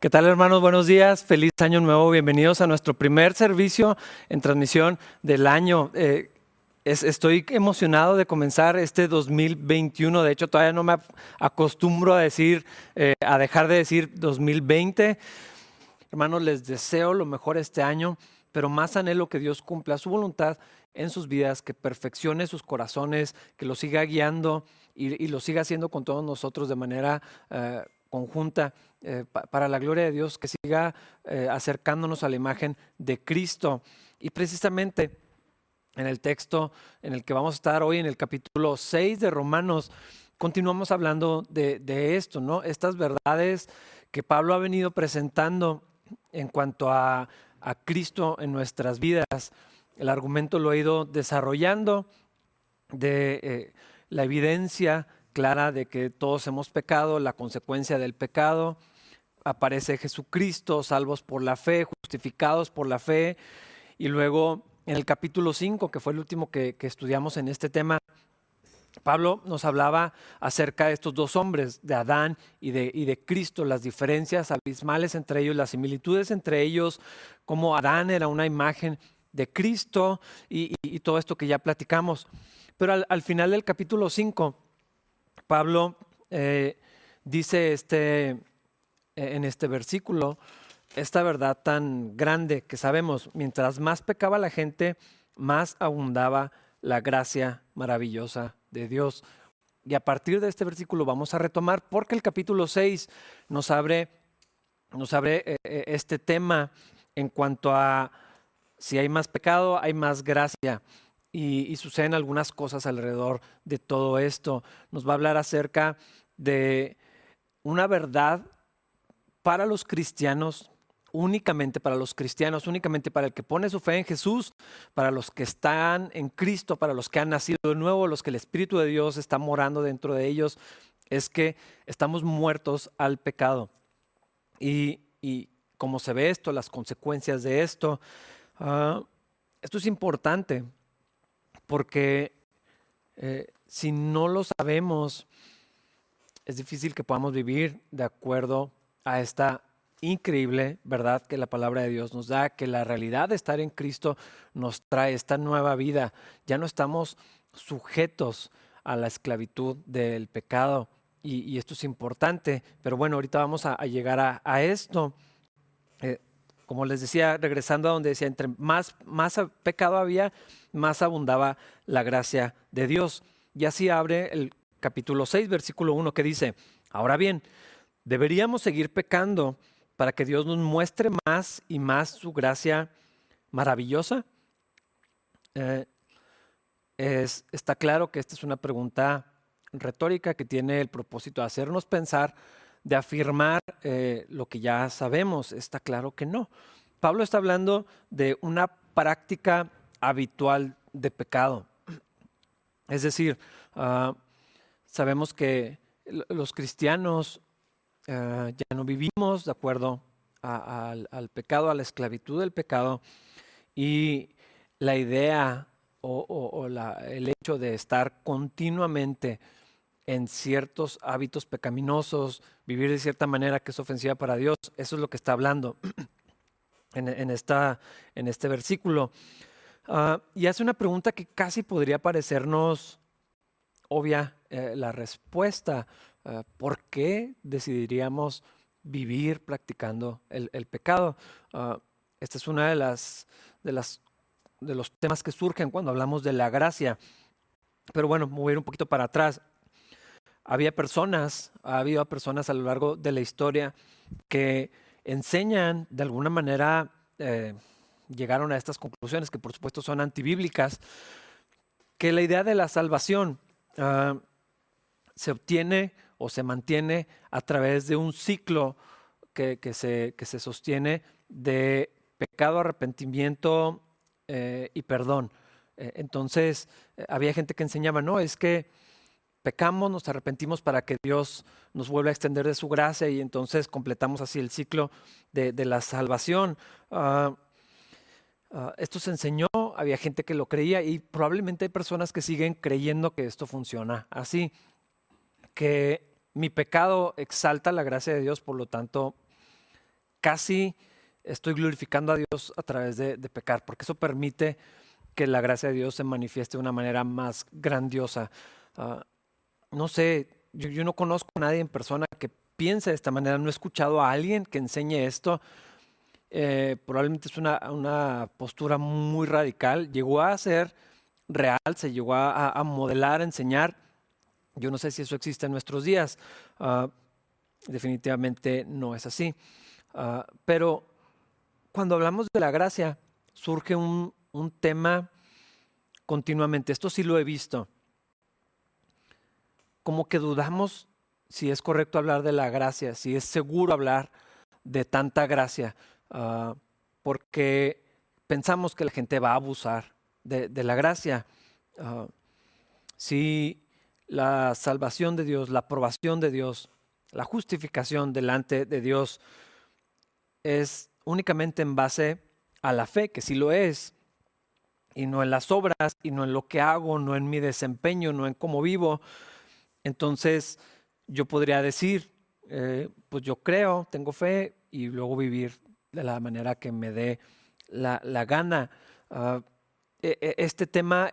¿Qué tal hermanos? Buenos días, feliz año nuevo, bienvenidos a nuestro primer servicio en transmisión del año. Eh, estoy emocionado de comenzar este 2021, de hecho todavía no me acostumbro a decir, eh, a dejar de decir 2020. Hermanos, les deseo lo mejor este año, pero más anhelo que Dios cumpla su voluntad en sus vidas, que perfeccione sus corazones, que los siga guiando y, lo siga haciendo con todos nosotros de manera... Eh, conjunta eh, para la gloria de Dios, que siga eh, acercándonos a la imagen de Cristo. Y precisamente en el texto en el que vamos a estar hoy, en el capítulo 6 de Romanos, continuamos hablando de, esto, ¿no? Estas verdades que Pablo ha venido presentando en cuanto a, Cristo en nuestras vidas. El argumento lo ha ido desarrollando de eh, la evidencia clara de que todos hemos pecado, la consecuencia del pecado. Aparece Jesucristo, salvos por la fe, justificados por la fe. Y luego en el capítulo 5, que fue el último que, estudiamos en este tema, Pablo nos hablaba acerca de estos dos hombres, de Adán y de, y de, Cristo, las diferencias abismales entre ellos, las similitudes entre ellos, como Adán era una imagen de Cristo y, todo esto que ya platicamos. Pero al, al final del capítulo 5, Pablo eh, dice este, en este versículo esta verdad tan grande que sabemos, mientras más pecaba la gente, más abundaba la gracia maravillosa de Dios. Y a partir de este versículo vamos a retomar porque el capítulo 6 nos abre, nos abre eh, eh, este tema en cuanto a si hay más pecado, hay más gracia y, suceden algunas cosas alrededor de todo esto. Nos va a hablar acerca de una verdad para los cristianos, únicamente para los cristianos, únicamente para el que pone su fe en Jesús, para los que están en Cristo, para los que han nacido de nuevo, los que el Espíritu de Dios está morando dentro de ellos, es que estamos muertos al pecado. Y, como se ve esto, las consecuencias de esto, ah, esto es importante porque eh, si no lo sabemos, es difícil que podamos vivir de acuerdo a esta increíble verdad que la palabra de Dios nos da, que la realidad de estar en Cristo nos trae esta nueva vida. Ya no estamos sujetos a la esclavitud del pecado y, esto es importante, pero bueno, ahorita vamos a, llegar a, esto. Eh, como les decía, regresando a donde decía, entre más, más pecado había, más abundaba la gracia de Dios. Y así abre el capítulo 6, versículo 1, que dice, ahora bien, deberíamos seguir pecando para que Dios nos muestre más y más su gracia maravillosa. Eh, es, está claro que esta es una pregunta retórica que tiene el propósito de hacernos pensar de afirmar eh, lo que ya sabemos. Está claro que no. Pablo está hablando de una práctica habitual de pecado. Es decir, ah, sabemos que los cristianos ah, ya no vivimos de acuerdo al, pecado, a la esclavitud del pecado, y la idea o, el hecho de estar continuamente en ciertos hábitos pecaminosos, vivir de cierta manera que es ofensiva para Dios. Eso es lo que está hablando en, esta, en este versículo. Ah, y hace una pregunta que casi podría parecernos obvia eh, la respuesta. Ah, ¿Por qué decidiríamos vivir practicando el, pecado? Uh, este es uno de, las, de, los temas que surgen cuando hablamos de la gracia. Pero bueno, ir un poquito para atrás había personas, ha habido personas a lo largo de la historia que enseñan de alguna manera, eh, llegaron a estas conclusiones que por supuesto son antibíblicas, que la idea de la salvación ah, se obtiene o se mantiene a través de un ciclo que, se, que se, sostiene de pecado, arrepentimiento eh, y perdón. Eh, entonces, había gente que enseñaba, no, es que pecamos, nos arrepentimos para que Dios nos vuelva a extender de su gracia y entonces completamos así el ciclo de, la salvación. Ah, ah, esto se enseñó, había gente que lo creía y probablemente hay personas que siguen creyendo que esto funciona así, que mi pecado exalta la gracia de Dios, por lo tanto casi estoy glorificando a Dios a través de, pecar, porque eso permite que la gracia de Dios se manifieste de una manera más grandiosa. Ah, no sé, yo, no conozco a nadie en persona que piense de esta manera, no he escuchado a alguien que enseñe esto. Eh, probablemente es una, postura muy radical, llegó a ser real, se llegó a, modelar, a enseñar. Yo no sé si eso existe en nuestros días. Ah, definitivamente no es así. Ah, pero cuando hablamos de la gracia, surge un, tema continuamente. Esto sí lo he visto. Como que dudamos si es correcto hablar de la gracia, si es seguro hablar de tanta gracia, ah, porque pensamos que la gente va a abusar de, la gracia. Ah, si la salvación de Dios, la aprobación de Dios, la justificación delante de Dios es únicamente en base a la fe, que sí lo es, y no en las obras, y no en lo que hago, no en mi desempeño, no en cómo vivo, entonces yo podría decir, eh, pues yo creo, tengo fe, y luego vivir de la manera que me dé la, gana. Ah, e, e, este tema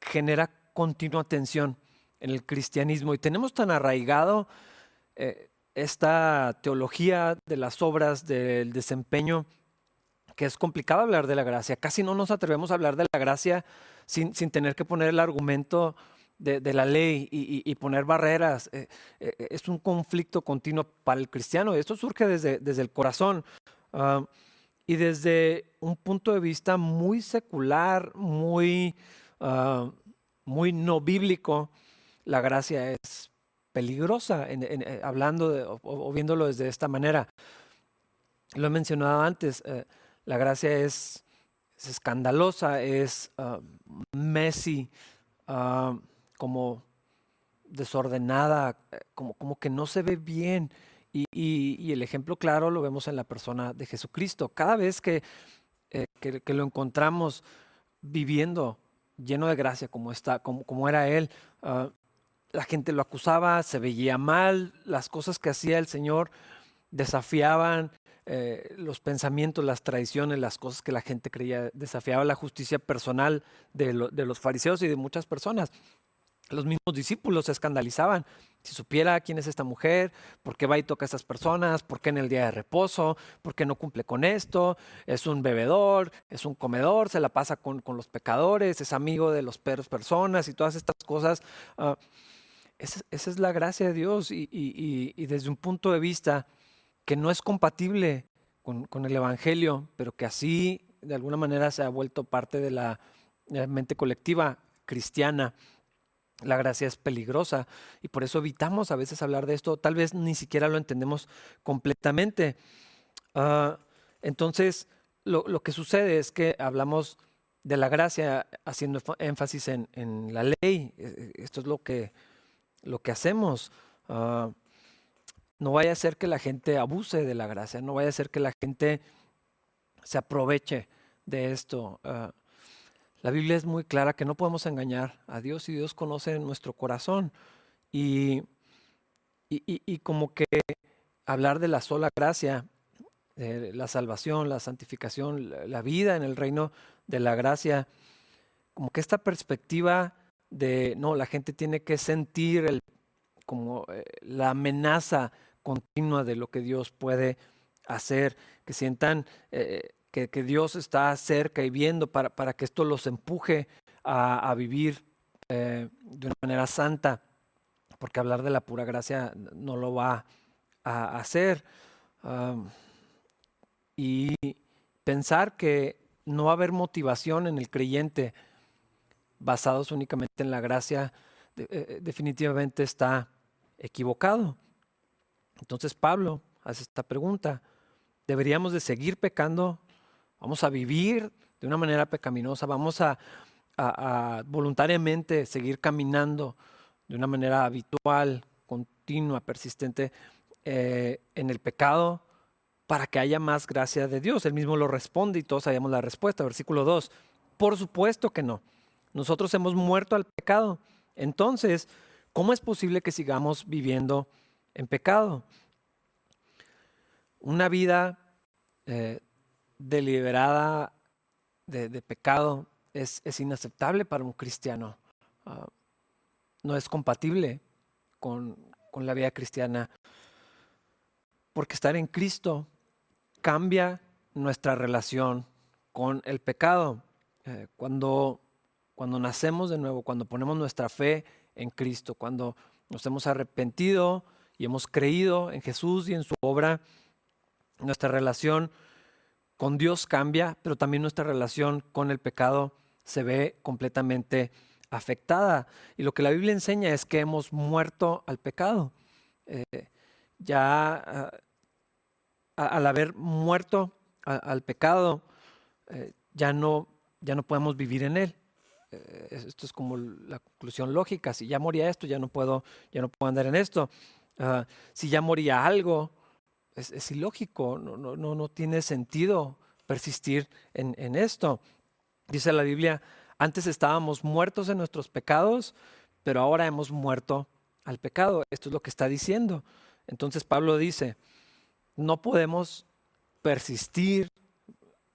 genera continua tensión en el cristianismo y tenemos tan arraigado eh, esta teología de las obras, del desempeño, que es complicado hablar de la gracia. Casi no nos atrevemos a hablar de la gracia sin, tener que poner el argumento de, la ley y, poner barreras. Eh, eh, es un conflicto continuo para el cristiano. Esto surge desde, desde el corazón ah, y desde un punto de vista muy secular, muy, ah, muy no bíblico. La gracia es peligrosa, eh, hablando o, viéndolo desde esta manera. Lo he mencionado antes, eh, la gracia es, escandalosa, es uh, messy, ah, como desordenada, eh, como, como que no se ve bien. Y, el ejemplo claro lo vemos en la persona de Jesucristo. Cada vez que, que, lo encontramos viviendo lleno de gracia como, está, como, como era Él, ah, la gente lo acusaba, se veía mal, las cosas que hacía el Señor desafiaban eh, los pensamientos, las tradiciones, las cosas que la gente creía, desafiaba la justicia personal de, los fariseos y de muchas personas. Los mismos discípulos se escandalizaban. Si supiera quién es esta mujer, por qué va y toca a estas personas, por qué en el día de reposo, por qué no cumple con esto, es un bebedor, es un comedor, se la pasa con, los pecadores, es amigo de los perros personas y todas estas cosas. Ah, esa, es la gracia de Dios y, desde un punto de vista que no es compatible con, el Evangelio, pero que así de alguna manera se ha vuelto parte de la, mente colectiva cristiana. La gracia es peligrosa y por eso evitamos a veces hablar de esto. Tal vez ni siquiera lo entendemos completamente. Ah, entonces, lo, que sucede es que hablamos de la gracia haciendo énfasis en, en la ley. E, e, esto es lo que lo que hacemos. Ah, no vaya a ser que la gente abuse de la gracia, no vaya a ser que la gente se aproveche de esto. Ah, la Biblia es muy clara que no podemos engañar a Dios y Dios conoce nuestro corazón. Y, y, como que hablar de la sola gracia, de la salvación, la santificación, la vida en el reino de la gracia, como que esta perspectiva de, no, la gente tiene que sentir el, como eh, la amenaza continua de lo que Dios puede hacer, que sientan eh, que, Dios está cerca y viendo para, para que esto los empuje a, vivir eh, de una manera santa, porque hablar de la pura gracia no lo va a hacer. y pensar que no va a haber motivación en el creyente basados únicamente en la gracia, eh, definitivamente está equivocado. Entonces Pablo hace esta pregunta, ¿deberíamos de seguir pecando? ¿Vamos a vivir de una manera pecaminosa? ¿Vamos a, voluntariamente seguir caminando de una manera habitual, continua, persistente eh, en el pecado para que haya más gracia de Dios? Él mismo lo responde y todos sabemos la respuesta. Versículo 2. Por supuesto que no. Nosotros hemos muerto al pecado. Entonces, ¿cómo es posible que sigamos viviendo en pecado? Una vida eh, deliberada de, pecado es, inaceptable para un cristiano. Ah, no es compatible con, la vida cristiana. Porque estar en Cristo cambia nuestra relación con el pecado. Eh, cuando, cuando nacemos de nuevo, cuando ponemos nuestra fe en Cristo, cuando nos hemos arrepentido y hemos creído en Jesús y en su obra, nuestra relación con Dios cambia, pero también nuestra relación con el pecado se ve completamente afectada. Y lo que la Biblia enseña es que hemos muerto al pecado. Eh, ya ah, al haber muerto al pecado, eh, ya, no, ya no podemos vivir en él. Eh, esto es como la conclusión lógica. Si ya moría esto, ya no puedo, ya no puedo andar en esto. Ah, si ya moría algo, es, ilógico, no, no, no, tiene sentido persistir en, en esto. Dice la Biblia, antes estábamos muertos en nuestros pecados, pero ahora hemos muerto al pecado. Esto es lo que está diciendo. Entonces Pablo dice, no podemos persistir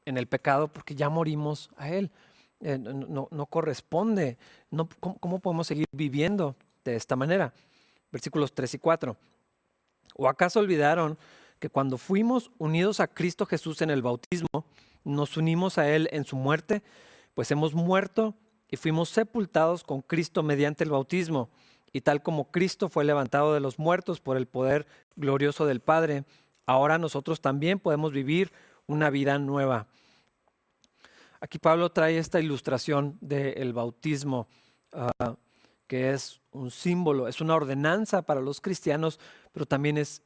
en el pecado porque ya morimos a él. Eh, no, corresponde. No, ¿cómo, podemos seguir viviendo de esta manera? Versículos 3 y 4. ¿O acaso olvidaron que cuando fuimos unidos a Cristo Jesús en el bautismo, nos unimos a Él en su muerte? Pues hemos muerto y fuimos sepultados con Cristo mediante el bautismo. Y tal como Cristo fue levantado de los muertos por el poder glorioso del Padre, ahora nosotros también podemos vivir una vida nueva. Aquí Pablo trae esta ilustración del bautismo, ah, que es un símbolo, es una ordenanza para los cristianos, pero también es,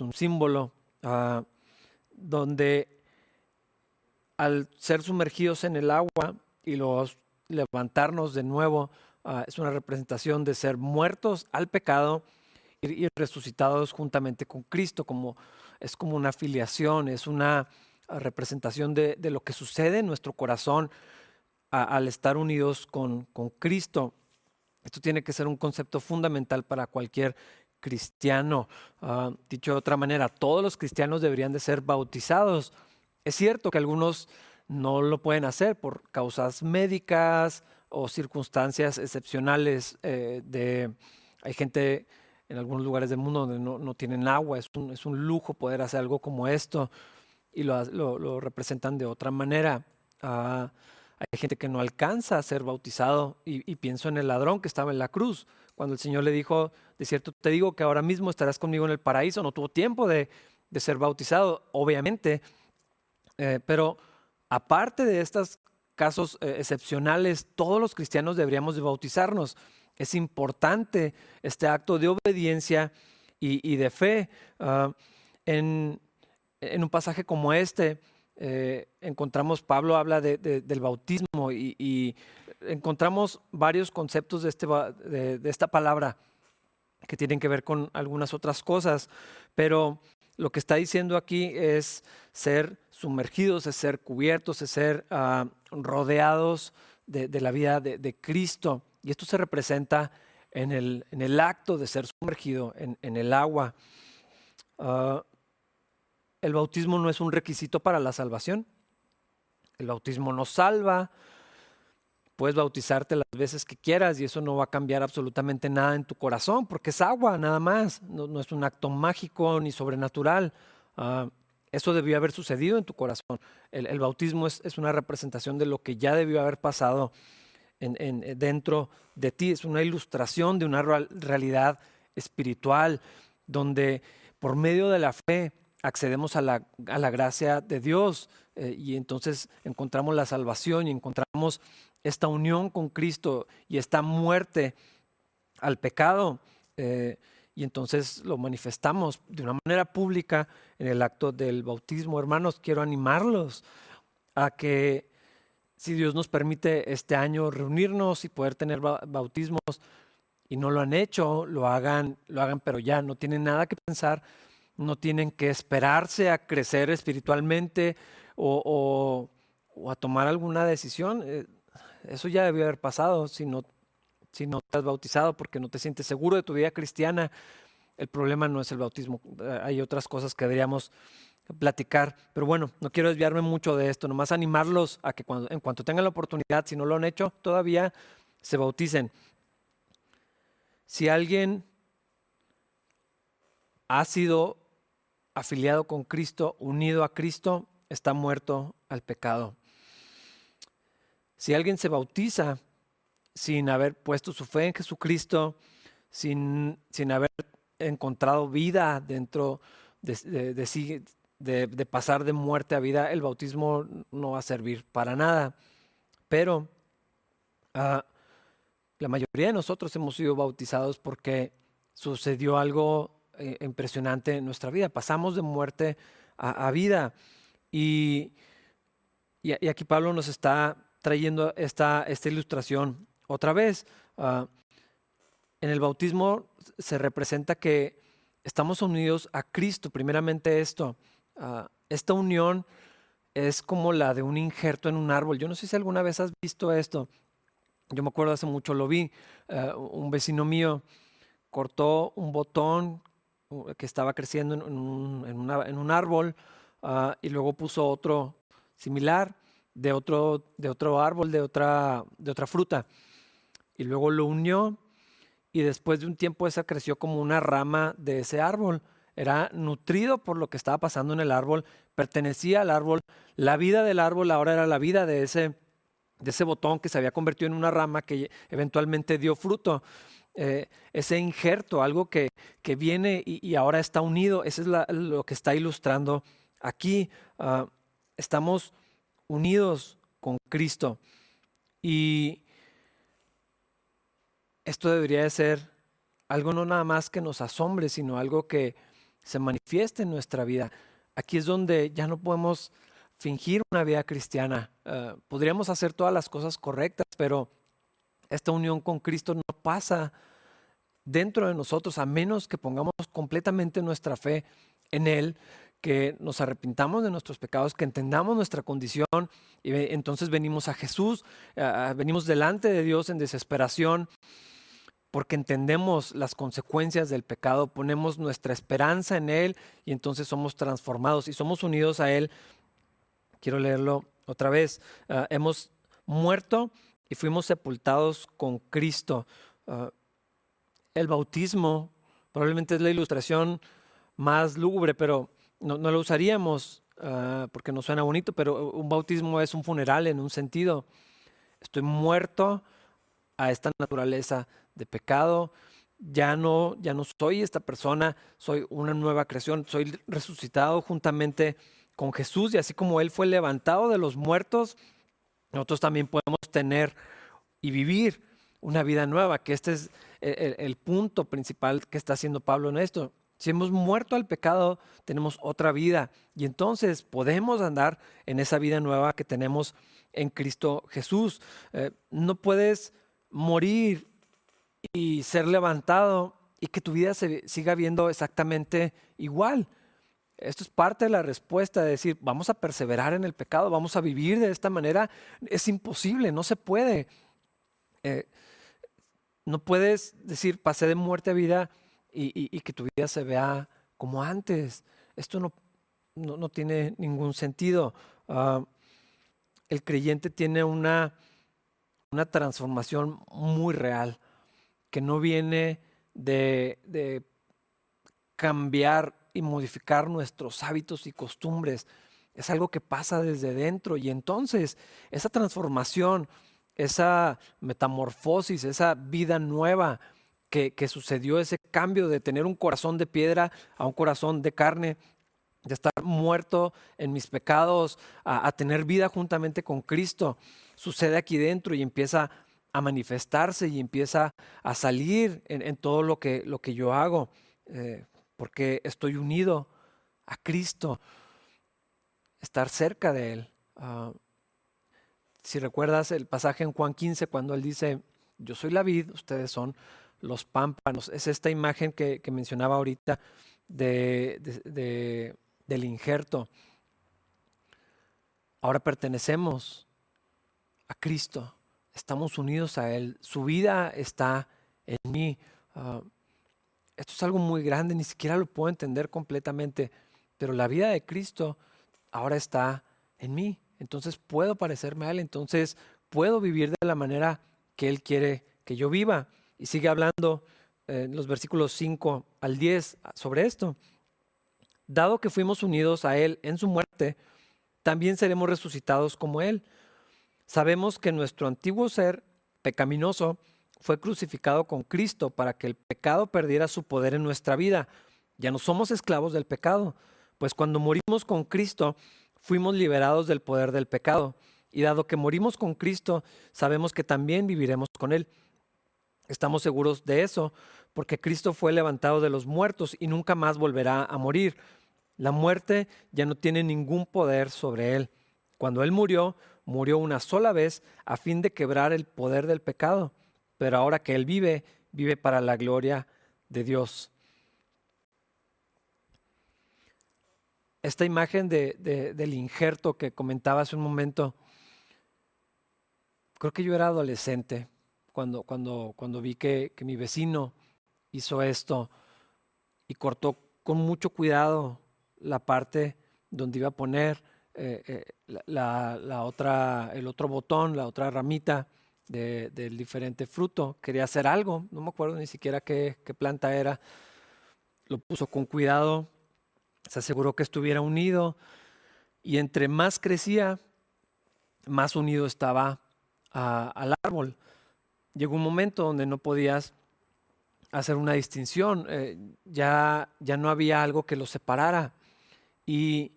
un símbolo ah, donde al ser sumergidos en el agua y los levantarnos de nuevo, ah, es una representación de ser muertos al pecado y, resucitados juntamente con Cristo, como, es como una afiliación, es una representación de, lo que sucede en nuestro corazón al estar unidos con, Cristo. Esto tiene que ser un concepto fundamental para cualquier cristiano. Ah, dicho de otra manera, todos los cristianos deberían de ser bautizados. Es cierto que algunos no lo pueden hacer por causas médicas o circunstancias excepcionales. Eh, hay gente en algunos lugares del mundo donde no, tienen agua, es un, lujo poder hacer algo como esto y lo, lo, representan de otra manera. Ah, hay gente que no alcanza a ser bautizado y, pienso en el ladrón que estaba en la cruz, cuando el Señor le dijo, de cierto te digo que ahora mismo estarás conmigo en el paraíso, no tuvo tiempo de, de ser bautizado, obviamente, eh, pero aparte de estos casos eh, excepcionales, todos los cristianos deberíamos de bautizarnos. Es importante este acto de obediencia y, de fe. Ah, en, un pasaje como este, eh, encontramos, Pablo habla del bautismo y, encontramos varios conceptos de, este, de, esta palabra que tienen que ver con algunas otras cosas, pero lo que está diciendo aquí es ser sumergidos, es ser cubiertos, es ser ah, rodeados de, la vida de, Cristo. Y esto se representa en el, en acto de ser sumergido en, el agua. Ah, el bautismo no es un requisito para la salvación. El bautismo nos salva. Puedes bautizarte las veces que quieras y eso no va a cambiar absolutamente nada en tu corazón porque es agua nada más. No, es un acto mágico ni sobrenatural. Ah, eso debió haber sucedido en tu corazón. El, bautismo es, una representación de lo que ya debió haber pasado en, dentro de ti. Es una ilustración de una realidad espiritual donde por medio de la fe accedemos a la, gracia de Dios eh, y entonces encontramos la salvación y encontramos esta unión con Cristo y esta muerte al pecado. Eh, y entonces lo manifestamos de una manera pública en el acto del bautismo. Hermanos, quiero animarlos a que si Dios nos permite este año reunirnos y poder tener bautismos y no lo han hecho, lo hagan, lo hagan, pero ya no tienen nada que pensar, no tienen que esperarse a crecer espiritualmente o, a tomar alguna decisión. Eh, eso ya debió haber pasado si no si no te has bautizado porque no te sientes seguro de tu vida cristiana, el problema no es el bautismo. Eh, hay otras cosas que deberíamos platicar. Pero bueno, no quiero desviarme mucho de esto, nomás animarlos a que cuando, en cuanto tengan la oportunidad, si no lo han hecho todavía, se bauticen. Si alguien ha sido afiliado con Cristo, unido a Cristo, está muerto al pecado. Si alguien se bautiza sin haber puesto su fe en Jesucristo, sin, sin haber encontrado vida dentro de, de, de, pasar de muerte a vida, el bautismo no va a servir para nada. Pero ah, la mayoría de nosotros hemos sido bautizados porque sucedió algo eh, impresionante en nuestra vida. Pasamos de muerte a, vida. Y, y, aquí Pablo nos está trayendo esta, esta ilustración otra vez. Ah, en el bautismo se representa que estamos unidos a Cristo. Primeramente esto, ah, esta unión es como la de un injerto en un árbol. Yo no sé si alguna vez has visto esto. Yo me acuerdo hace mucho, lo vi. Ah, un vecino mío cortó un botón que estaba creciendo en, un, árbol ah, y luego puso otro similar de otro, de otro árbol, de otra, de otra fruta. Y luego lo unió y después de un tiempo esa creció como una rama de ese árbol. Era nutrido por lo que estaba pasando en el árbol, pertenecía al árbol. La vida del árbol ahora era la vida de ese, de ese botón que se había convertido en una rama que eventualmente dio fruto. Eh, ese injerto, algo que, que viene y, ahora está unido. Eso es lo que está ilustrando aquí. Ah, estamos unidos con Cristo. Y esto debería de ser algo no nada más que nos asombre, sino algo que se manifieste en nuestra vida. Aquí es donde ya no podemos fingir una vida cristiana. Ah, podríamos hacer todas las cosas correctas, pero esta unión con Cristo no pasa dentro de nosotros a menos que pongamos completamente nuestra fe en Él, que nos arrepintamos de nuestros pecados, que entendamos nuestra condición y entonces venimos a Jesús, venimos delante de Dios en desesperación porque entendemos las consecuencias del pecado, ponemos nuestra esperanza en Él y entonces somos transformados y somos unidos a Él. Quiero leerlo otra vez. Ah, hemos muerto y fuimos sepultados con Cristo. Ah, el bautismo probablemente es la ilustración más lúgubre, pero no, lo usaríamos ah, porque no suena bonito, pero un bautismo es un funeral en un sentido. Estoy muerto a esta naturaleza de pecado, ya no, ya no soy esta persona, soy una nueva creación, soy resucitado juntamente con Jesús y así como Él fue levantado de los muertos, nosotros también podemos tener y vivir una vida nueva, que este es el, punto principal que está haciendo Pablo en esto. Si hemos muerto al pecado, tenemos otra vida y entonces podemos andar en esa vida nueva que tenemos en Cristo Jesús. Eh, no puedes morir y ser levantado y que tu vida se siga viendo exactamente igual. Esto es parte de la respuesta de decir, vamos a perseverar en el pecado, vamos a vivir de esta manera. Es imposible, no se puede. Eh, no puedes decir, pasé de muerte a vida y, que tu vida se vea como antes. Esto no, no, tiene ningún sentido. Ah, el creyente tiene una, una transformación muy real que no viene de, de cambiar y modificar nuestros hábitos y costumbres. Es algo que pasa desde dentro y entonces esa transformación esa metamorfosis, esa vida nueva que, sucedió, ese cambio de tener un corazón de piedra a un corazón de carne, de estar muerto en mis pecados, a, tener vida juntamente con Cristo, sucede aquí dentro y empieza a manifestarse y empieza a salir en, todo lo que, lo que yo hago, eh, porque estoy unido a Cristo, estar cerca de Él. Ah, si recuerdas el pasaje en Juan 15, cuando él dice, yo soy la vid, ustedes son los pámpanos, es esta imagen que, mencionaba ahorita de, del injerto. Ahora pertenecemos a Cristo, estamos unidos a Él, su vida está en mí. Ah, esto es algo muy grande, ni siquiera lo puedo entender completamente, pero la vida de Cristo ahora está en mí. Entonces puedo parecerme a Él, entonces puedo vivir de la manera que Él quiere que yo viva. Y sigue hablando eh, en los versículos 5 al 10 sobre esto. Dado que fuimos unidos a Él en su muerte, también seremos resucitados como Él. Sabemos que nuestro antiguo ser pecaminoso fue crucificado con Cristo para que el pecado perdiera su poder en nuestra vida. Ya no somos esclavos del pecado, pues cuando morimos con Cristo fuimos liberados del poder del pecado. Y dado que morimos con Cristo, sabemos que también viviremos con Él. Estamos seguros de eso, porque Cristo fue levantado de los muertos y nunca más volverá a morir. La muerte ya no tiene ningún poder sobre Él. Cuando Él murió, murió una sola vez a fin de quebrar el poder del pecado, pero ahora que Él vive, vive para la gloria de Dios. Esta imagen del injerto que comentaba hace un momento, creo que yo era adolescente cuando, cuando, cuando vi que, que mi vecino hizo esto y cortó con mucho cuidado la parte donde iba a poner eh, eh, la, otra, el otro botón, la otra ramita del diferente fruto. Quería hacer algo, no me acuerdo ni siquiera qué, planta era. Lo puso con cuidado, se aseguró que estuviera unido y entre más crecía, más unido estaba al árbol. Llegó un momento donde no podías hacer una distinción, eh, ya, ya no había algo que lo separara. Y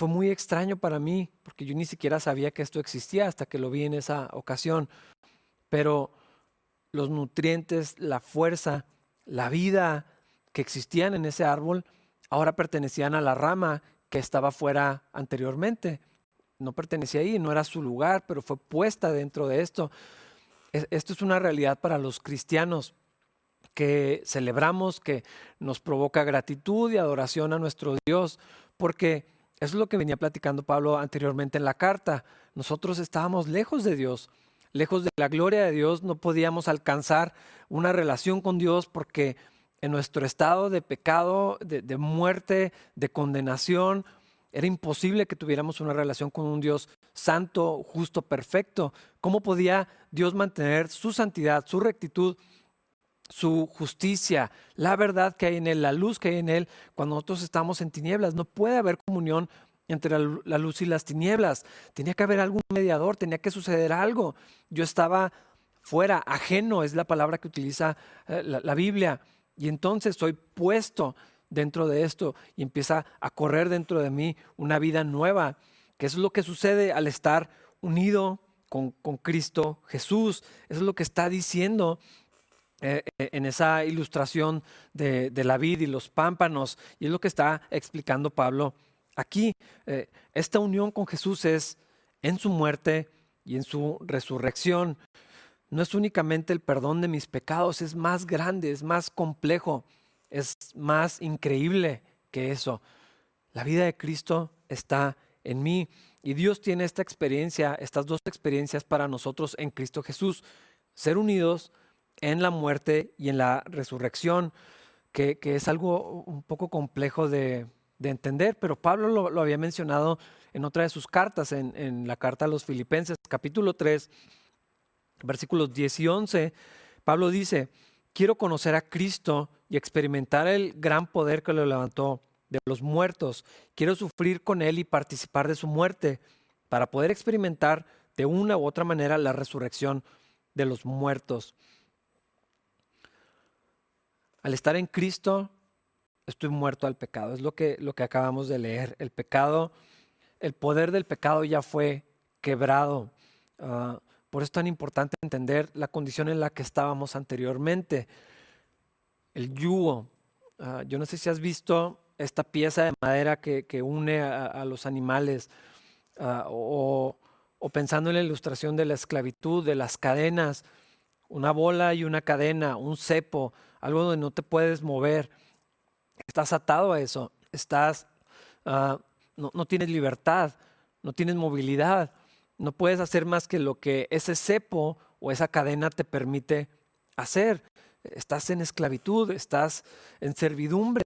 fue muy extraño para mí, porque yo ni siquiera sabía que esto existía hasta que lo vi en esa ocasión. Pero los nutrientes, la fuerza, la vida que existían en ese árbol, ahora pertenecían a la rama que estaba fuera anteriormente. No pertenecía ahí, no era su lugar, pero fue puesta dentro de esto. Esto es una realidad para los cristianos que celebramos, que nos provoca gratitud y adoración a nuestro Dios, porque eso es lo que venía platicando Pablo anteriormente en la carta. Nosotros estábamos lejos de Dios, lejos de la gloria de Dios, no podíamos alcanzar una relación con Dios porque en nuestro estado de pecado, de, de muerte, de condenación, era imposible que tuviéramos una relación con un Dios santo, justo, perfecto. ¿Cómo podía Dios mantener su santidad, su rectitud su justicia, la verdad que hay en Él, la luz que hay en Él, cuando nosotros estamos en tinieblas. No puede haber comunión entre la, luz y las tinieblas. Tenía que haber algún mediador, tenía que suceder algo. Yo estaba fuera, ajeno es la palabra que utiliza eh, la, Biblia. Y entonces soy puesto dentro de esto y empieza a correr dentro de mí una vida nueva, que es lo que sucede al estar unido con, con Cristo Jesús. Eso es lo que está diciendo eh, eh, en esa ilustración de, la vid y los pámpanos, y es lo que está explicando Pablo aquí. Eh, esta unión con Jesús es en su muerte y en su resurrección. No es únicamente el perdón de mis pecados, es más grande, es más complejo, es más increíble que eso. La vida de Cristo está en mí y Dios tiene esta experiencia, estas dos experiencias para nosotros en Cristo Jesús. Ser unidos en la muerte y en la resurrección, que, es algo un poco complejo de, entender, pero Pablo lo, había mencionado en otra de sus cartas, en, la carta a los Filipenses, capítulo 3, versículos 10 y 11. Pablo dice, quiero conocer a Cristo y experimentar el gran poder que lo levantó de los muertos. Quiero sufrir con Él y participar de su muerte para poder experimentar de una u otra manera la resurrección de los muertos. Al estar en Cristo, estoy muerto al pecado. Es lo que, lo que acabamos de leer. El pecado, el poder del pecado ya fue quebrado. Ah, por eso es tan importante entender la condición en la que estábamos anteriormente. El yugo. Ah, yo no sé si has visto esta pieza de madera que, une a, los animales ah, o, pensando en la ilustración de la esclavitud, de las cadenas, una bola y una cadena, un cepo algo donde no te puedes mover. Estás atado a eso, estás, ah, no, tienes libertad, no tienes movilidad, no puedes hacer más que lo que ese cepo o esa cadena te permite hacer. Estás en esclavitud, estás en servidumbre.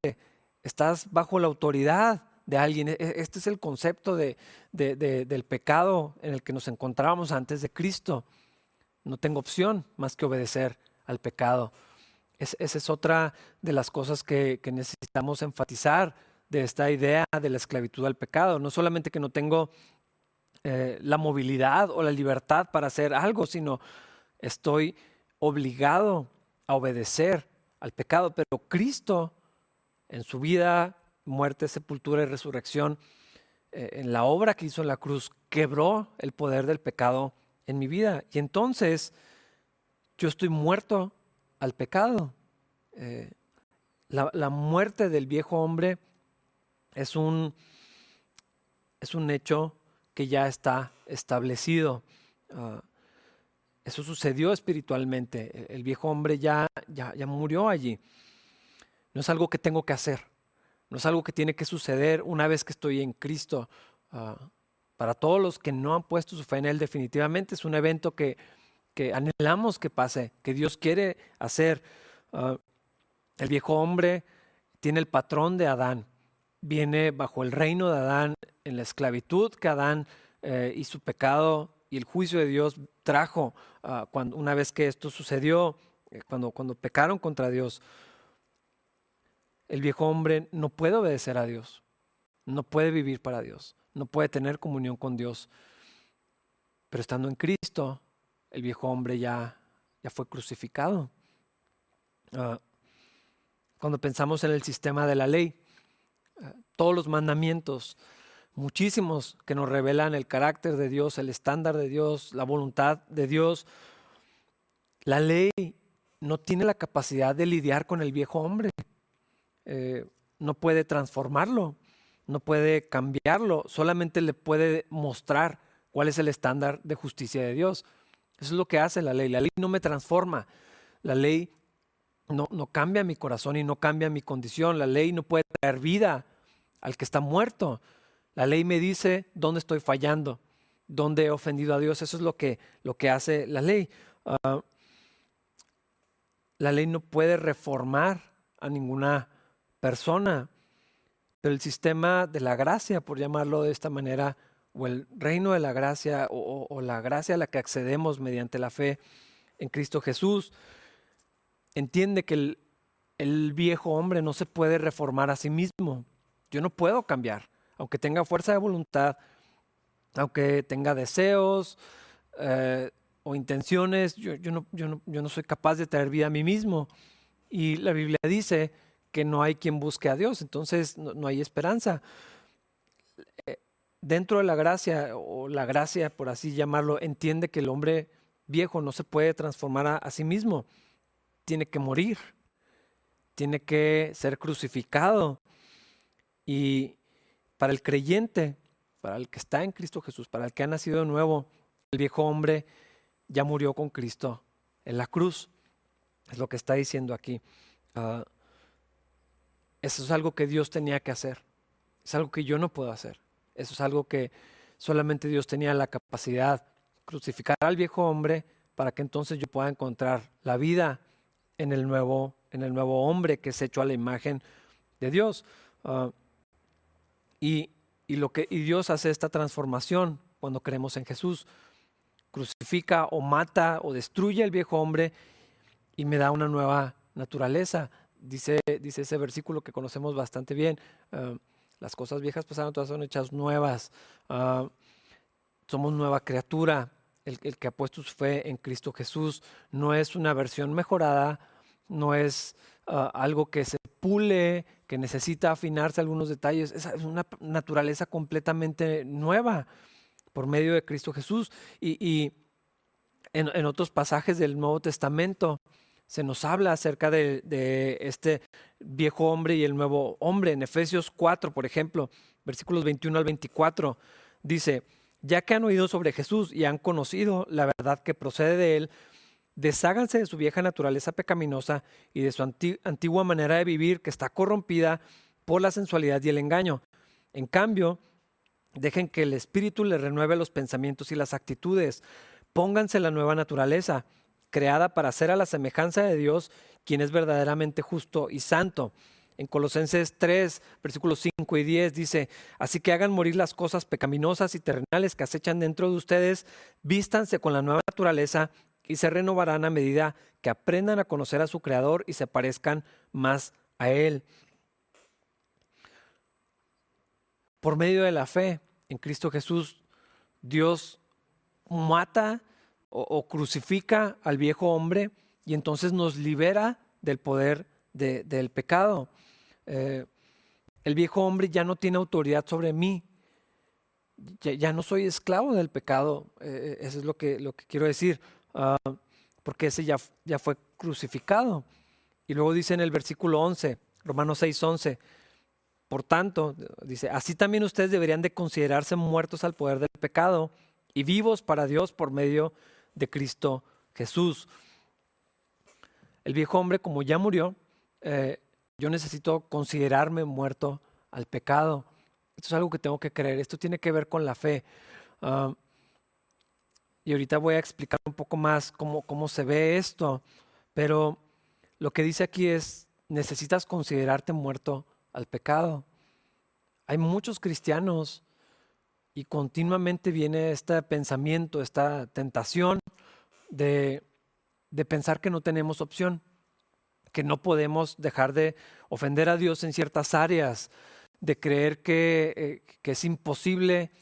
estás bajo la autoridad de alguien. E, e, este es el concepto de, del pecado en el que nos encontrábamos antes de Cristo. No tengo opción más que obedecer al pecado. Esa es otra de las cosas que, necesitamos enfatizar de esta idea de la esclavitud al pecado. No solamente que no tengo eh, la movilidad o la libertad para hacer algo, sino estoy obligado a obedecer al pecado. Pero Cristo en su vida, muerte, sepultura y resurrección, eh, en la obra que hizo en la cruz, quebró el poder del pecado en mi vida. Y entonces yo estoy muerto al pecado. Eh, la, muerte del viejo hombre es un, es un hecho que ya está establecido. Ah, eso sucedió espiritualmente. El viejo hombre ya, ya, ya murió allí. No es algo que tengo que hacer. No es algo que tiene que suceder una vez que estoy en Cristo. Ah, para todos los que no han puesto su fe en Él, definitivamente es un evento que, anhelamos que pase, que Dios quiere hacer. Ah, el viejo hombre tiene el patrón de Adán, viene bajo el reino de Adán, en la esclavitud que Adán eh, y su pecado y el juicio de Dios trajo ah, cuando, una vez que esto sucedió, eh, cuando, cuando pecaron contra Dios el viejo hombre no puede obedecer a Dios, no puede vivir para Dios, no puede tener comunión con Dios. Pero estando en Cristo, el viejo hombre ya, ya fue crucificado. Ah, cuando pensamos en el sistema de la ley, ah, todos los mandamientos, muchísimos que nos revelan el carácter de Dios, el estándar de Dios, la voluntad de Dios, la ley no tiene la capacidad de lidiar con el viejo hombre. Eh, no puede transformarlo, no puede cambiarlo, solamente le puede mostrar cuál es el estándar de justicia de Dios. Eso es lo que hace la ley. La ley no me transforma, la ley no, no cambia mi corazón y no cambia mi condición, la ley no puede traer vida al que está muerto. La ley me dice dónde estoy fallando, dónde he ofendido a Dios. Eso es lo que, lo que hace la ley. Ah, la ley no puede reformar a ninguna persona. Pero el sistema de la gracia, por llamarlo de esta manera, o el reino de la gracia, o, la gracia a la que accedemos mediante la fe en Cristo Jesús, entiende que el, viejo hombre no se puede reformar a sí mismo. Yo no puedo cambiar, aunque tenga fuerza de voluntad, aunque tenga deseos eh, o intenciones, yo, no, yo, no, yo, no, soy capaz de traer vida a mí mismo. Y la Biblia dice que no hay quien busque a Dios, entonces no, hay esperanza. Dentro de la gracia, o la gracia, por así llamarlo, entiende que el hombre viejo no se puede transformar a, sí mismo, tiene que morir, tiene que ser crucificado. Y para el creyente, para el que está en Cristo Jesús, para el que ha nacido de nuevo, el viejo hombre ya murió con Cristo en la cruz. Es lo que está diciendo aquí. Ah, eso es algo que Dios tenía que hacer. Es algo que yo no puedo hacer. Eso es algo que solamente Dios tenía la capacidad. Crucificar al viejo hombre para que entonces yo pueda encontrar la vida en el nuevo, en el nuevo hombre que es hecho a la imagen de Dios. Ah, y, lo que, y Dios hace esta transformación cuando creemos en Jesús. Crucifica o mata o destruye al viejo hombre y me da una nueva naturaleza dice, dice ese versículo que conocemos bastante bien, ah, las cosas viejas pasaron, todas son hechas nuevas, ah, somos nueva criatura, el, que ha puesto su fe en Cristo Jesús no es una versión mejorada, no es ah, algo que se pule, que necesita afinarse algunos detalles, es, una naturaleza completamente nueva por medio de Cristo Jesús. Y, en otros pasajes del Nuevo Testamento, se nos habla acerca de, este viejo hombre y el nuevo hombre. En Efesios 4, por ejemplo, versículos 21 al 24, dice, ya que han oído sobre Jesús y han conocido la verdad que procede de él, desháganse de su vieja naturaleza pecaminosa y de su antigua manera de vivir que está corrompida por la sensualidad y el engaño. En cambio, dejen que el Espíritu les renueve los pensamientos y las actitudes. Pónganse la nueva naturaleza creada para ser a la semejanza de Dios, quien es verdaderamente justo y santo. En Colosenses 3, versículos 5 y 10 dice, así que hagan morir las cosas pecaminosas y terrenales que acechan dentro de ustedes, vístanse con la nueva naturaleza y se renovarán a medida que aprendan a conocer a su Creador y se parezcan más a Él. Por medio de la fe en Cristo Jesús, Dios mata o, crucifica al viejo hombre y entonces nos libera del poder del pecado. Eh, el viejo hombre ya no tiene autoridad sobre mí. Ya, no soy esclavo del pecado. Eh, eso es lo que, lo que quiero decir. Ah, porque ese ya, ya fue crucificado. Y luego dice en el versículo 11, Romanos 6, 11, por tanto, dice, así también ustedes deberían de considerarse muertos al poder del pecado y vivos para Dios por medio de Cristo Jesús. El viejo hombre, como ya murió, eh, yo necesito considerarme muerto al pecado. Esto es algo que tengo que creer. Esto tiene que ver con la fe. Ah, y ahorita voy a explicar un poco más cómo, cómo se ve esto. Pero lo que dice aquí es, necesitas considerarte muerto al pecado. Hay muchos cristianos y continuamente viene este pensamiento, esta tentación de, de pensar que no tenemos opción que no podemos dejar de ofender a Dios en ciertas áreas, de creer que, eh, es imposible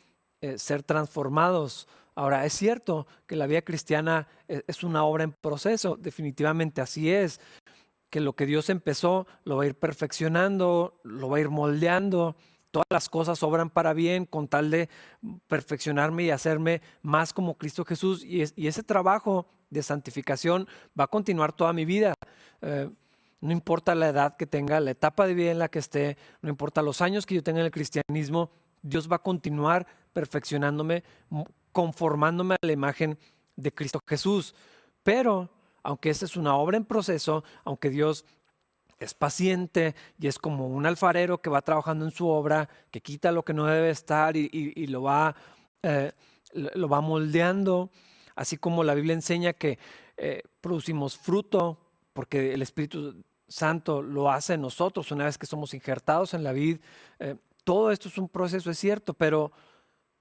eh, ser transformados. Ahora, es cierto que la vida cristiana es, es una obra en proceso, definitivamente así es, que lo que Dios empezó lo va a ir perfeccionando, lo va a ir moldeando, todas las cosas obran para bien con tal de perfeccionarme y hacerme más como Cristo Jesús. Y, ese trabajo de santificación va a continuar toda mi vida. Eh, no importa la edad que tenga, la etapa de vida en la que esté, no importa los años que yo tenga en el cristianismo, Dios va a continuar perfeccionándome, conformándome a la imagen de Cristo Jesús. Pero, aunque esa es una obra en proceso, aunque Dios es paciente y es como un alfarero que va trabajando en su obra, que quita lo que no debe estar y, lo, va, eh, lo va moldeando, así como la Biblia enseña que eh, producimos fruto porque el Espíritu Santo lo hace en nosotros una vez que somos injertados en la vida. Eh, todo esto es un proceso, es cierto, pero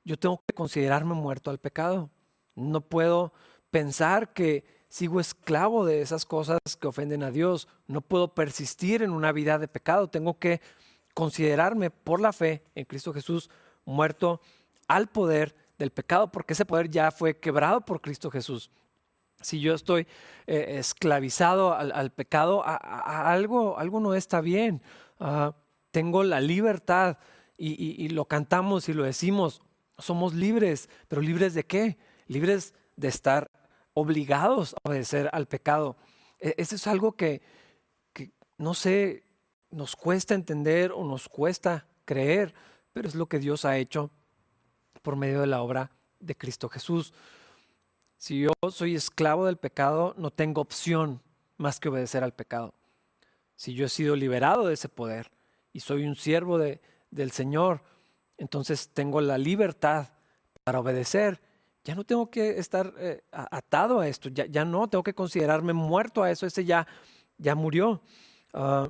yo tengo que considerarme muerto al pecado. No puedo pensar que sigo esclavo de esas cosas que ofenden a Dios. No puedo persistir en una vida de pecado. Tengo que considerarme por la fe en Cristo Jesús muerto al poder del pecado, porque ese poder ya fue quebrado por Cristo Jesús. Si yo estoy eh, esclavizado al, pecado, algo, algo no está bien. Ah, tengo la libertad y, y lo cantamos y lo decimos. Somos libres, pero libres de qué? Libres de estar obligados a obedecer al pecado. E, eso es algo que, no sé, nos cuesta entender o nos cuesta creer, pero es lo que Dios ha hecho por medio de la obra de Cristo Jesús. Si yo soy esclavo del pecado, no tengo opción más que obedecer al pecado. Si yo he sido liberado de ese poder y soy un siervo de, del Señor, entonces tengo la libertad para obedecer ya no tengo que estar eh, atado a esto, ya, ya, no, tengo que considerarme muerto a eso, ese ya, ya murió. Ah,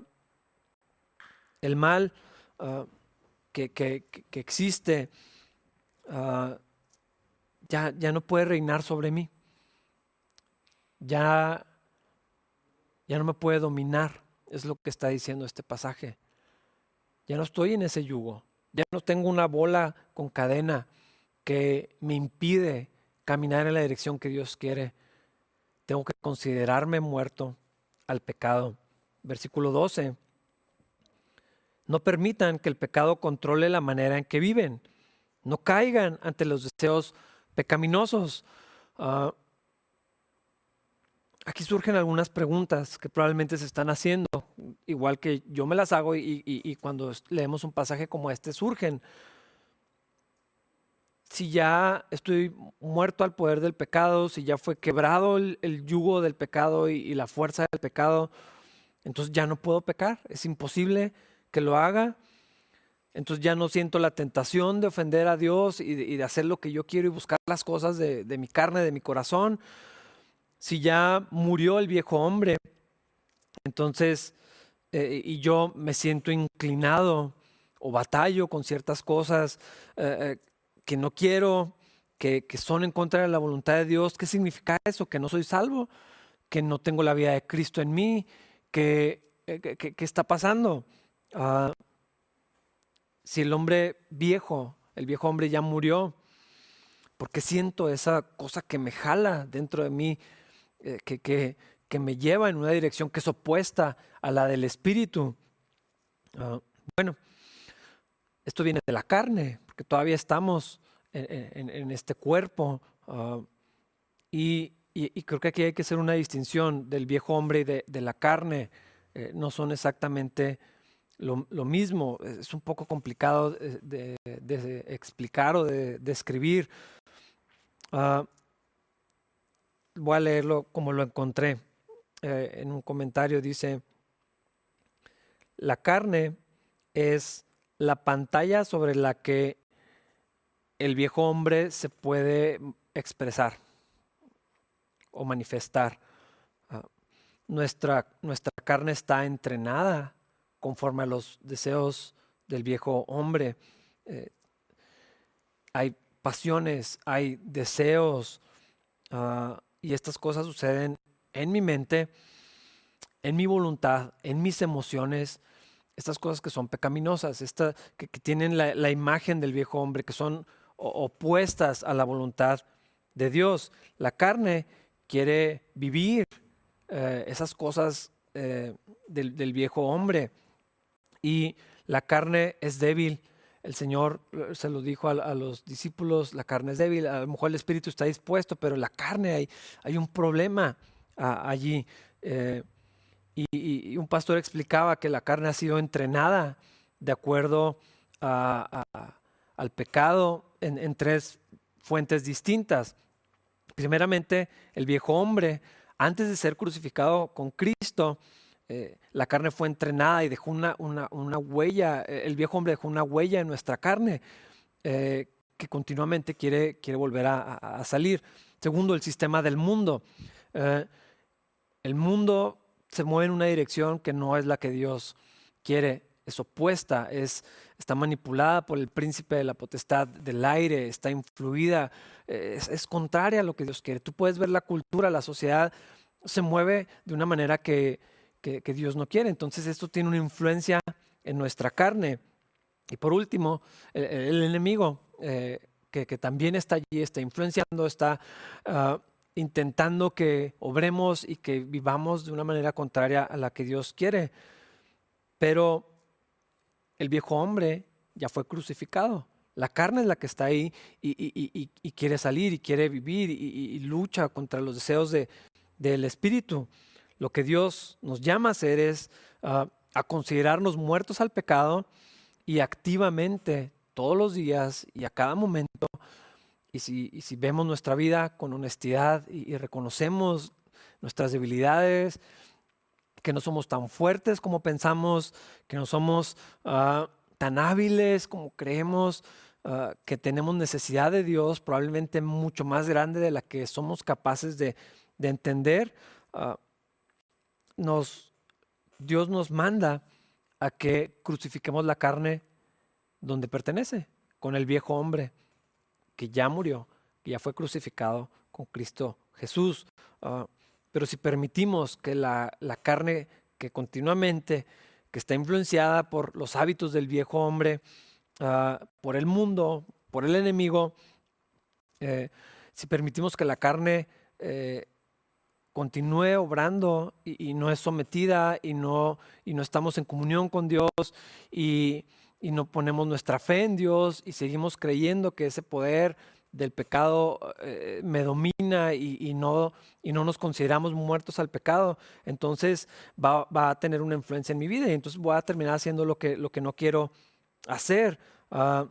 el mal ah, que, que, que, existe ah, ya, ya no puede reinar sobre mí, ya, ya no me puede dominar, es lo que está diciendo este pasaje. Ya no estoy en ese yugo, ya no tengo una bola con cadena que me impide caminar en la dirección que Dios quiere. Tengo que considerarme muerto al pecado. Versículo 12. No permitan que el pecado controle la manera en que viven. No caigan ante los deseos pecaminosos. Ah, aquí surgen algunas preguntas que probablemente se están haciendo, igual que yo me las hago y cuando leemos un pasaje como este surgen si ya estoy muerto al poder del pecado, si ya fue quebrado el, yugo del pecado y, la fuerza del pecado, entonces ya no puedo pecar, es imposible que lo haga. Entonces ya no siento la tentación de ofender a Dios y de, hacer lo que yo quiero y buscar las cosas de, mi carne, de mi corazón. Si ya murió el viejo hombre, entonces eh, y yo me siento inclinado o batallo con ciertas cosas eh, que no quiero, que, son en contra de la voluntad de Dios, ¿qué significa eso? Que no soy salvo, que no tengo la vida de Cristo en mí, que, ¿qué está pasando? Ah, si el hombre viejo, el viejo hombre ya murió, porque siento esa cosa que me jala dentro de mí, que, que, que me lleva en una dirección que es opuesta a la del espíritu. Ah, bueno, esto viene de la carne, porque todavía estamos en, este cuerpo. Ah, y, creo que aquí hay que hacer una distinción del viejo hombre y de, la carne. Eh, no son exactamente lo, mismo. Es un poco complicado de, explicar o de describir. Ah, voy a leerlo como lo encontré. Eh, en un comentario dice, la carne es la pantalla sobre la que el viejo hombre se puede expresar o manifestar. Ah, nuestra, nuestra carne está entrenada conforme a los deseos del viejo hombre. Eh, hay pasiones, hay deseos, ah, y estas cosas suceden en mi mente, en mi voluntad, en mis emociones, estas cosas que son pecaminosas, que, tienen la, imagen del viejo hombre, que son opuestas a la voluntad de Dios. La carne quiere vivir eh, esas cosas eh, del, viejo hombre y la carne es débil. El Señor eh, se lo dijo a, los discípulos, la carne es débil, a lo mejor el espíritu está dispuesto, pero la carne hay, hay un problema allí. Y, un pastor explicaba que la carne ha sido entrenada de acuerdo al pecado en, tres fuentes distintas. Primeramente, el viejo hombre, antes de ser crucificado con Cristo, eh, la carne fue entrenada y dejó una, una, huella, eh, el viejo hombre dejó una huella en nuestra carne que continuamente quiere, quiere volver a, salir. Segundo, el sistema del mundo el mundo se mueve en una dirección que no es la que Dios quiere, es opuesta, es, está manipulada por el príncipe de la potestad del aire, está influida, es, contraria a lo que Dios quiere. Tú puedes ver la cultura, la sociedad se mueve de una manera que, Dios no quiere. Entonces esto tiene una influencia en nuestra carne. Y por último, el, enemigo, eh, que, también está allí, está influenciando, está ah, intentando que obremos y que vivamos de una manera contraria a la que Dios quiere. Pero el viejo hombre ya fue crucificado. La carne es la que está ahí y, quiere salir y quiere vivir y, lucha contra los deseos de, del Espíritu. Lo que Dios nos llama a hacer es ah, a considerarnos muertos al pecado y activamente todos los días y a cada momento y si, vemos nuestra vida con honestidad y, reconocemos nuestras debilidades, que no somos tan fuertes como pensamos, que no somos ah, tan hábiles como creemos, ah, que tenemos necesidad de Dios, probablemente mucho más grande de la que somos capaces de, entender, ah, Dios nos manda a que crucifiquemos la carne donde pertenece, con el viejo hombre que ya murió, que ya fue crucificado con Cristo Jesús. Pero si permitimos que la, carne que continuamente, que está influenciada por los hábitos del viejo hombre, ah, por el mundo, por el enemigo, eh, si permitimos que la carne eh, continúe obrando y, no es sometida y no, y no estamos en comunión con Dios y, y no ponemos nuestra fe en Dios y seguimos creyendo que ese poder del pecado eh, me domina y, no, y no nos consideramos muertos al pecado, entonces va, a tener una influencia en mi vida y entonces voy a terminar haciendo lo que, lo que no quiero hacer. Ah,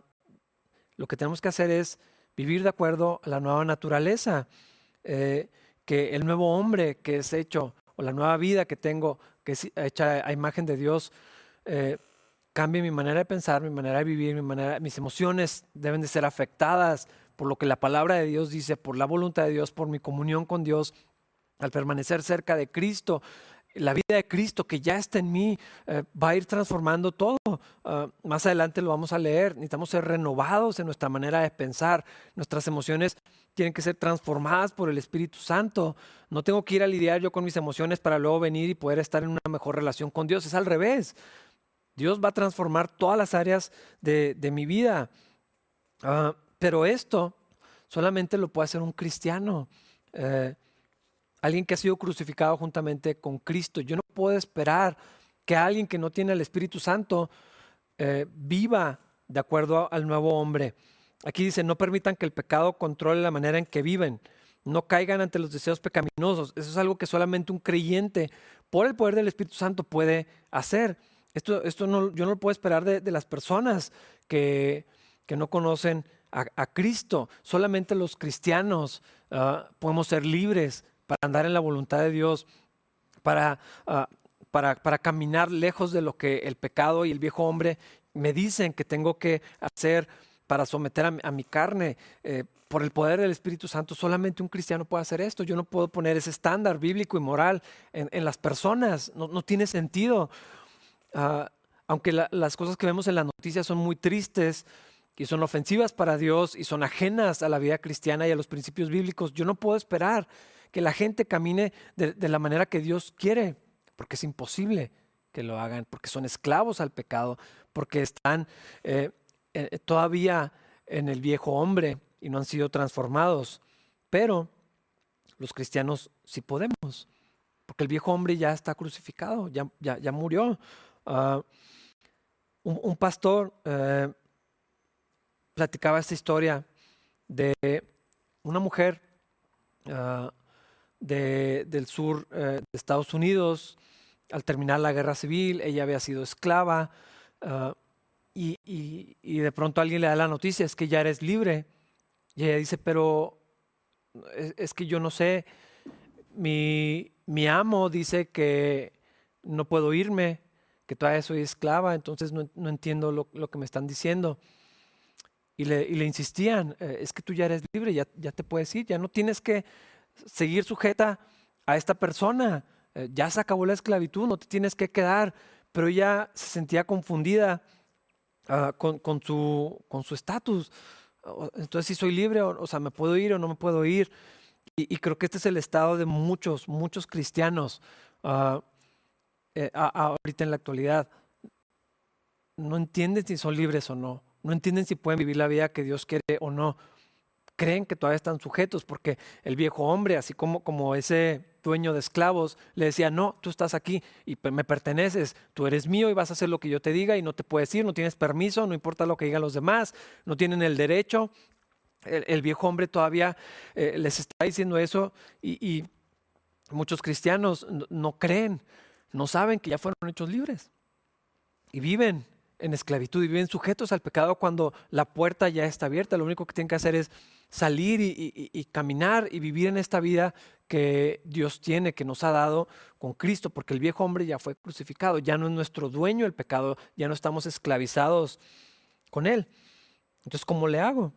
lo que tenemos que hacer es vivir de acuerdo a la nueva naturaleza, eh, que el nuevo hombre que es hecho, o la nueva vida que tengo, que es hecha a imagen de Dios, eh, cambie mi manera de pensar, mi manera de vivir, mis emociones deben de ser afectadas por lo que la palabra de Dios dice, por la voluntad de Dios, por mi comunión con Dios, al permanecer cerca de Cristo. la vida de Cristo que ya está en mí eh, va a ir transformando todo. Ah, más adelante lo vamos a leer. Necesitamos ser renovados en nuestra manera de pensar. Nuestras emociones tienen que ser transformadas por el Espíritu Santo. No tengo que ir a lidiar yo con mis emociones para luego venir y poder estar en una mejor relación con Dios. Es al revés. Dios va a transformar todas las áreas de, mi vida. Ah, pero esto solamente lo puede hacer un cristiano. Eh, alguien que ha sido crucificado juntamente con Cristo. Yo no puedo esperar que alguien que no tiene el Espíritu Santo eh, viva de acuerdo al nuevo hombre. Aquí dice, no permitan que el pecado controle la manera en que viven, no caigan ante los deseos pecaminosos. Eso es algo que solamente un creyente, por el poder del Espíritu Santo, puede hacer. Esto, esto no, yo no lo puedo esperar de, las personas que, que no conocen a, Cristo. Solamente los cristianos ah, podemos ser libres para andar en la voluntad de Dios, para, ah, para, para, caminar lejos de lo que el pecado y el viejo hombre me dicen que tengo que hacer para someter a, mi carne. Eh, por el poder del Espíritu Santo, solamente un cristiano puede hacer esto. Yo no puedo poner ese estándar bíblico y moral en, las personas. No, tiene sentido. Ah, aunque las cosas que vemos en las noticias son muy tristes, y son ofensivas para Dios y son ajenas a la vida cristiana y a los principios bíblicos, yo no puedo esperar que la gente camine de, la manera que Dios quiere, porque es imposible que lo hagan, porque son esclavos al pecado, porque están eh, eh, todavía en el viejo hombre y no han sido transformados. Pero los cristianos sí podemos, porque el viejo hombre ya está crucificado, ya, ya, murió. Ah, un, pastor eh, platicaba esta historia de una mujer ah, del sur eh, de Estados Unidos. Al terminar la guerra civil, ella había sido esclava ah, y, de pronto alguien le da la noticia, es que ya eres libre. Y ella dice, pero es, que yo no sé, mi, amo dice que no puedo irme, que todavía soy esclava, entonces no, entiendo lo, que me están diciendo. Y le, insistían, eh, es que tú ya eres libre, ya, te puedes ir, ya no tienes que seguir sujeta a esta persona. Eh, ya se acabó la esclavitud, no te tienes que quedar. Pero ella se sentía confundida ah, con, su estatus. Entonces, si soy libre, o, sea, ¿me puedo ir o no me puedo ir? Y, creo que este es el estado de muchos, muchos cristianos ah, eh, ahorita en la actualidad. No entienden si son libres o no. No entienden si pueden vivir la vida que Dios quiere o no creen que todavía están sujetos, porque el viejo hombre, así como, como ese dueño de esclavos, le decía, no, tú estás aquí y me perteneces, tú eres mío y vas a hacer lo que yo te diga y no te puedes ir, no tienes permiso, no importa lo que digan los demás, no tienen el derecho. El, viejo hombre todavía eh, les está diciendo eso y, muchos cristianos no creen, no saben que ya fueron hechos libres y viven en esclavitud y viven sujetos al pecado cuando la puerta ya está abierta. Lo único que tienen que hacer es salir y, caminar y vivir en esta vida que Dios tiene, que nos ha dado con Cristo, porque el viejo hombre ya fue crucificado, ya no es nuestro dueño el pecado, ya no estamos esclavizados con él. Entonces, ¿cómo le hago?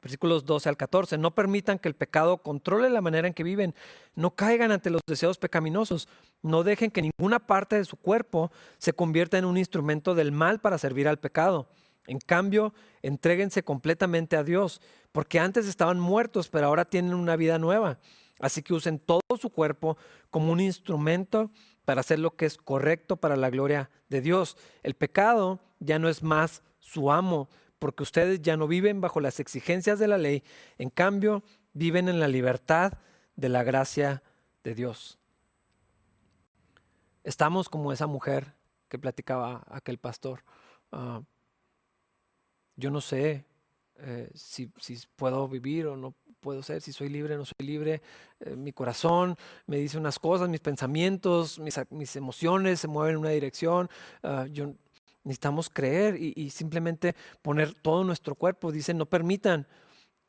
Versículos 12 al 14, no permitan que el pecado controle la manera en que viven, no caigan ante los deseos pecaminosos, no dejen que ninguna parte de su cuerpo se convierta en un instrumento del mal para servir al pecado. En cambio, entréguense completamente a Dios, porque antes estaban muertos, pero ahora tienen una vida nueva. Así que usen todo su cuerpo como un instrumento para hacer lo que es correcto para la gloria de Dios. El pecado ya no es más su amo, porque ustedes ya no viven bajo las exigencias de la ley, en cambio viven en la libertad de la gracia de Dios. Estamos como esa mujer que platicaba aquel pastor. Ah, yo no sé eh, si, puedo vivir o no puedo ser, si soy libre o no soy libre. Eh, mi corazón me dice unas cosas, mis pensamientos, mis, emociones se mueven en una dirección. Ah, yo, necesitamos creer y, simplemente poner todo nuestro cuerpo. Dice, no permitan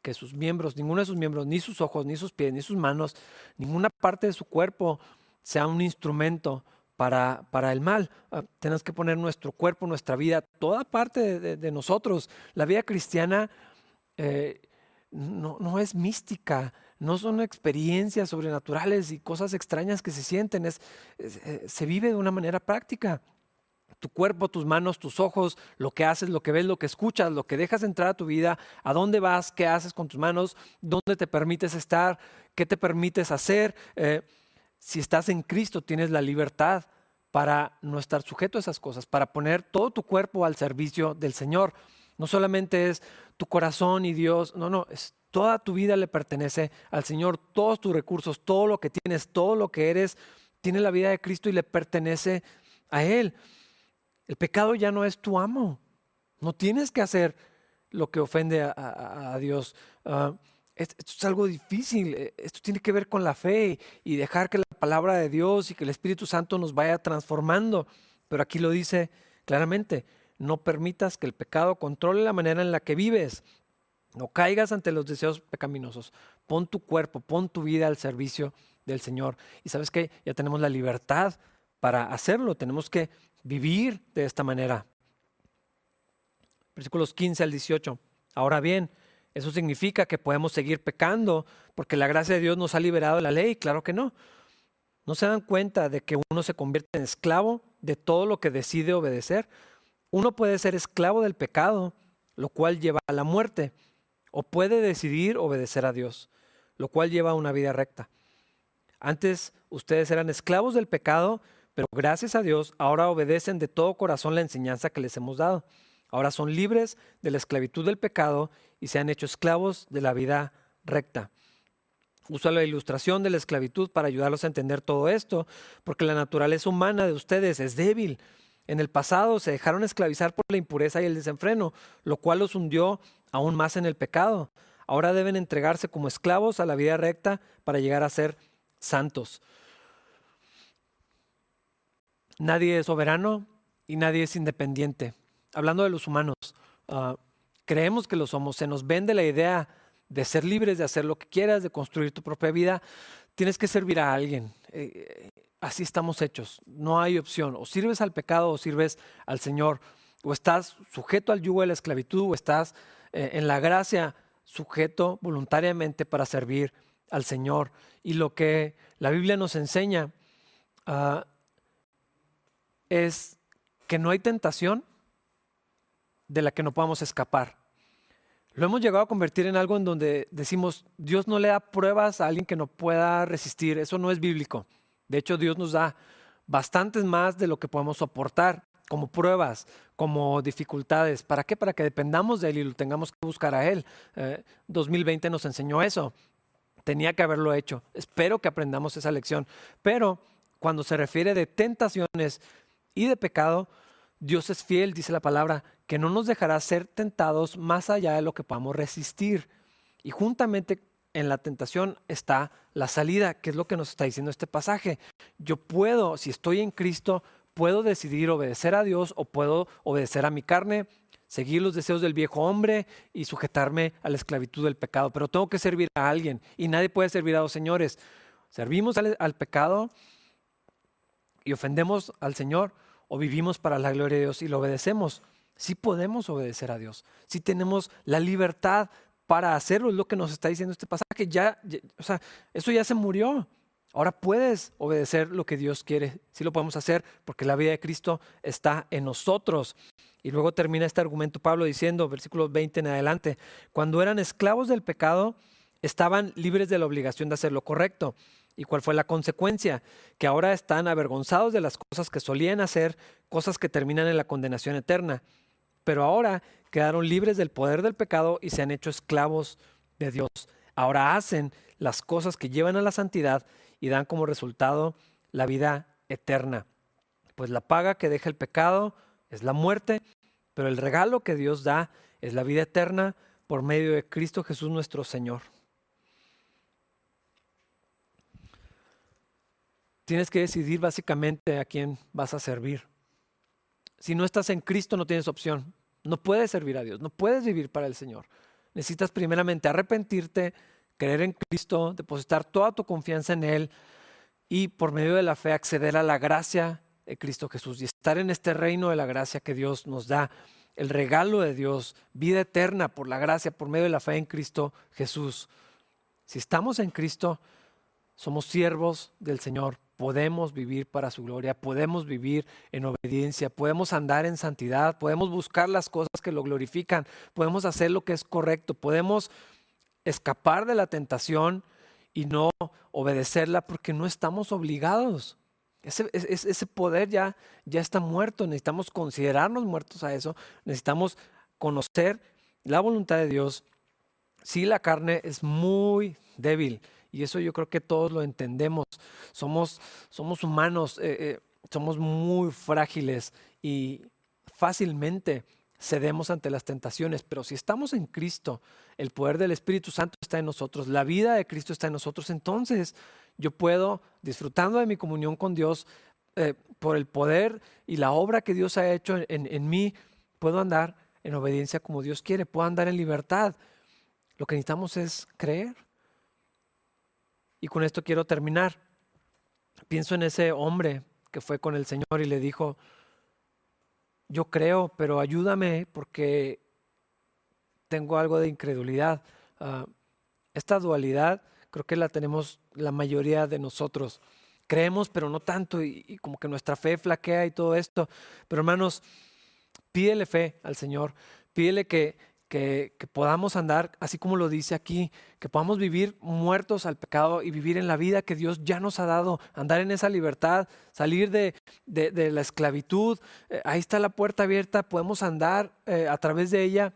que sus miembros, ninguno de sus miembros, ni sus ojos, ni sus pies, ni sus manos, ninguna parte de su cuerpo sea un instrumento para, para el mal. Ah, tenemos que poner nuestro cuerpo, nuestra vida, toda parte de, nosotros. La vida cristiana eh, no, no, es mística, no son experiencias sobrenaturales y cosas extrañas que se sienten, es, eh, se vive de una manera práctica. Tu cuerpo, tus manos, tus ojos, lo que haces, lo que ves, lo que escuchas, lo que dejas entrar a tu vida, a dónde vas, qué haces con tus manos, dónde te permites estar, qué te permites hacer. Eh, si estás en Cristo, tienes la libertad para no estar sujeto a esas cosas, para poner todo tu cuerpo al servicio del Señor. No solamente es tu corazón y Dios, no, no, es toda tu vida le pertenece al Señor, todos tus recursos, todo lo que tienes, todo lo que eres, tiene la vida de Cristo y le pertenece a Él. El pecado ya no es tu amo, no tienes que hacer lo que ofende a, Dios. Ah, esto es algo difícil, eh, esto tiene que ver con la fe y dejar que la palabra de Dios y que el Espíritu Santo nos vaya transformando. Pero aquí lo dice claramente, no permitas que el pecado controle la manera en la que vives. No caigas ante los deseos pecaminosos. Pon tu cuerpo, pon tu vida al servicio del Señor. Y sabes que ya tenemos la libertad para hacerlo. Tenemos que vivir de esta manera. Versículos 15 al 18. Ahora bien, ¿eso significa que podemos seguir pecando porque la gracia de Dios nos ha liberado de la ley? Claro que no. ¿No se dan cuenta de que uno se convierte en esclavo de todo lo que decide obedecer? Uno puede ser esclavo del pecado, lo cual lleva a la muerte, o puede decidir obedecer a Dios, lo cual lleva a una vida recta. Antes ustedes eran esclavos del pecado, pero gracias a Dios ahora obedecen de todo corazón la enseñanza que les hemos dado. Ahora son libres de la esclavitud del pecado y se han hecho esclavos de la vida recta. Usa la ilustración de la esclavitud para ayudarlos a entender todo esto, porque la naturaleza humana de ustedes es débil. En el pasado se dejaron esclavizar por la impureza y el desenfreno, lo cual los hundió aún más en el pecado. Ahora deben entregarse como esclavos a la vida recta para llegar a ser santos. Nadie es soberano y nadie es independiente. Hablando de los humanos, ah, creemos que lo somos. Se nos vende la idea de ser libres, de hacer lo que quieras, de construir tu propia vida. Tienes que servir a alguien. Eh, así estamos hechos. No hay opción. O sirves al pecado o sirves al Señor. O estás sujeto al yugo de la esclavitud o estás eh, en la gracia sujeto voluntariamente para servir al Señor. Y lo que la Biblia nos enseña ah, es que no hay tentación de la que no podamos escapar. Lo hemos llegado a convertir en algo en donde decimos, Dios no le da pruebas a alguien que no pueda resistir. Eso no es bíblico. De hecho, Dios nos da bastantes más de lo que podemos soportar como pruebas, como dificultades. ¿Para qué? Para que dependamos de Él y lo tengamos que buscar a Él. 2020 eh, nos enseñó eso. Tenía que haberlo hecho. Espero que aprendamos esa lección. Pero cuando se refiere de tentaciones y de pecado, Dios es fiel, dice la palabra, que no nos dejará ser tentados más allá de lo que podamos resistir. Y juntamente en la tentación está la salida, que es lo que nos está diciendo este pasaje. Yo puedo, si estoy en Cristo, puedo decidir obedecer a Dios o puedo obedecer a mi carne, seguir los deseos del viejo hombre y sujetarme a la esclavitud del pecado. Pero tengo que servir a alguien y nadie puede servir a dos señores. Servimos al, al pecado y ofendemos al Señor o vivimos para la gloria de Dios y lo obedecemos. Sí podemos obedecer a Dios, sí tenemos la libertad para hacerlo, es lo que nos está diciendo este pasaje. Ya, o sea, eso ya se murió. Ahora puedes obedecer lo que Dios quiere. Sí lo podemos hacer porque la vida de Cristo está en nosotros. Y luego termina este argumento Pablo diciendo, versículos 20 en adelante, cuando eran esclavos del pecado, estaban libres de la obligación de hacer lo correcto. ¿Y cuál fue la consecuencia? Que ahora están avergonzados de las cosas que solían hacer, cosas que terminan en la condenación eterna. Pero ahora quedaron libres del poder del pecado y se han hecho esclavos de Dios. Ahora hacen las cosas que llevan a la santidad y dan como resultado la vida eterna. Pues la paga que deja el pecado es la muerte, pero el regalo que Dios da es la vida eterna por medio de Cristo Jesús nuestro Señor. Tienes que decidir básicamente a quién vas a servir. Si no estás en Cristo no tienes opción. No puedes servir a Dios, no puedes vivir para el Señor. Necesitas primeramente arrepentirte, creer en Cristo, depositar toda tu confianza en Él y por medio de la fe acceder a la gracia de Cristo Jesús y estar en este reino de la gracia que Dios nos da, el regalo de Dios, vida eterna por la gracia, por medio de la fe en Cristo Jesús. Si estamos en Cristo, somos siervos del Señor, podemos vivir para su gloria, podemos vivir en obediencia, podemos andar en santidad, podemos buscar las cosas que lo glorifican, podemos hacer lo que es correcto, podemos escapar de la tentación y no obedecerla porque no estamos obligados. Ese, poder ya, ya está muerto, necesitamos considerarnos muertos a eso, necesitamos conocer la voluntad de Dios. Si la carne es muy débil, y eso yo creo que todos lo entendemos. Somos, somos humanos, eh, eh, somos muy frágiles y fácilmente cedemos ante las tentaciones, pero si estamos en Cristo, el poder del Espíritu Santo está en nosotros, la vida de Cristo está en nosotros, entonces yo puedo, disfrutando de mi comunión con Dios, eh, por el poder y la obra que Dios ha hecho en, en mí, puedo andar en obediencia como Dios quiere, puedo andar en libertad. Lo que necesitamos es creer. Y con esto quiero terminar. Pienso en ese hombre que fue con el Señor y le dijo, yo creo, pero ayúdame porque tengo algo de incredulidad. Ah, esta dualidad creo que la tenemos la mayoría de nosotros. Creemos, pero no tanto, y, y, como que nuestra fe flaquea y todo esto. Pero hermanos, pídele fe al Señor, pídele que, que, podamos andar, así como lo dice aquí, que podamos vivir muertos al pecado y vivir en la vida que Dios ya nos ha dado, andar en esa libertad, salir de, la esclavitud. Eh, ahí está la puerta abierta, podemos andar eh, a través de ella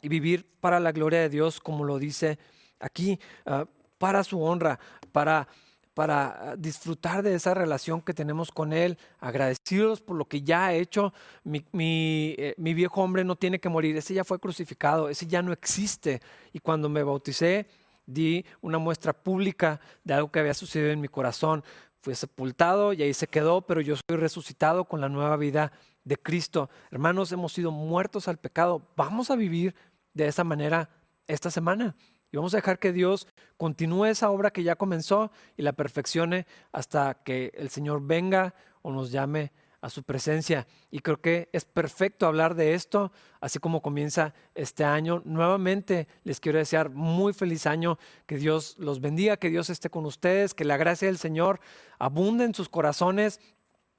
y vivir para la gloria de Dios, como lo dice aquí, ah, para su honra, para para ah, disfrutar de esa relación que tenemos con Él, agradecidos por lo que ya ha hecho. Eh, mi, viejo hombre no tiene que morir, ese ya fue crucificado, ese ya no existe. Y cuando me bauticé, di una muestra pública de algo que había sucedido en mi corazón. Fui sepultado y ahí se quedó, pero yo soy resucitado con la nueva vida de Cristo. Hermanos, hemos sido muertos al pecado. Vamos a vivir de esa manera esta semana. Y vamos a dejar que Dios continúe esa obra que ya comenzó y la perfeccione hasta que el Señor venga o nos llame a su presencia. Y creo que es perfecto hablar de esto, así como comienza este año. Nuevamente les quiero desear muy feliz año, que Dios los bendiga, que Dios esté con ustedes, que la gracia del Señor abunde en sus corazones.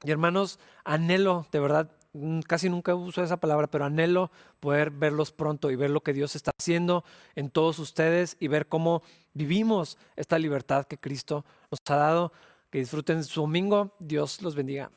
Y hermanos, anhelo de verdad casi nunca uso esa palabra, pero anhelo poder verlos pronto y ver lo que Dios está haciendo en todos ustedes y ver cómo vivimos esta libertad que Cristo nos ha dado. Que disfruten su domingo. Dios los bendiga.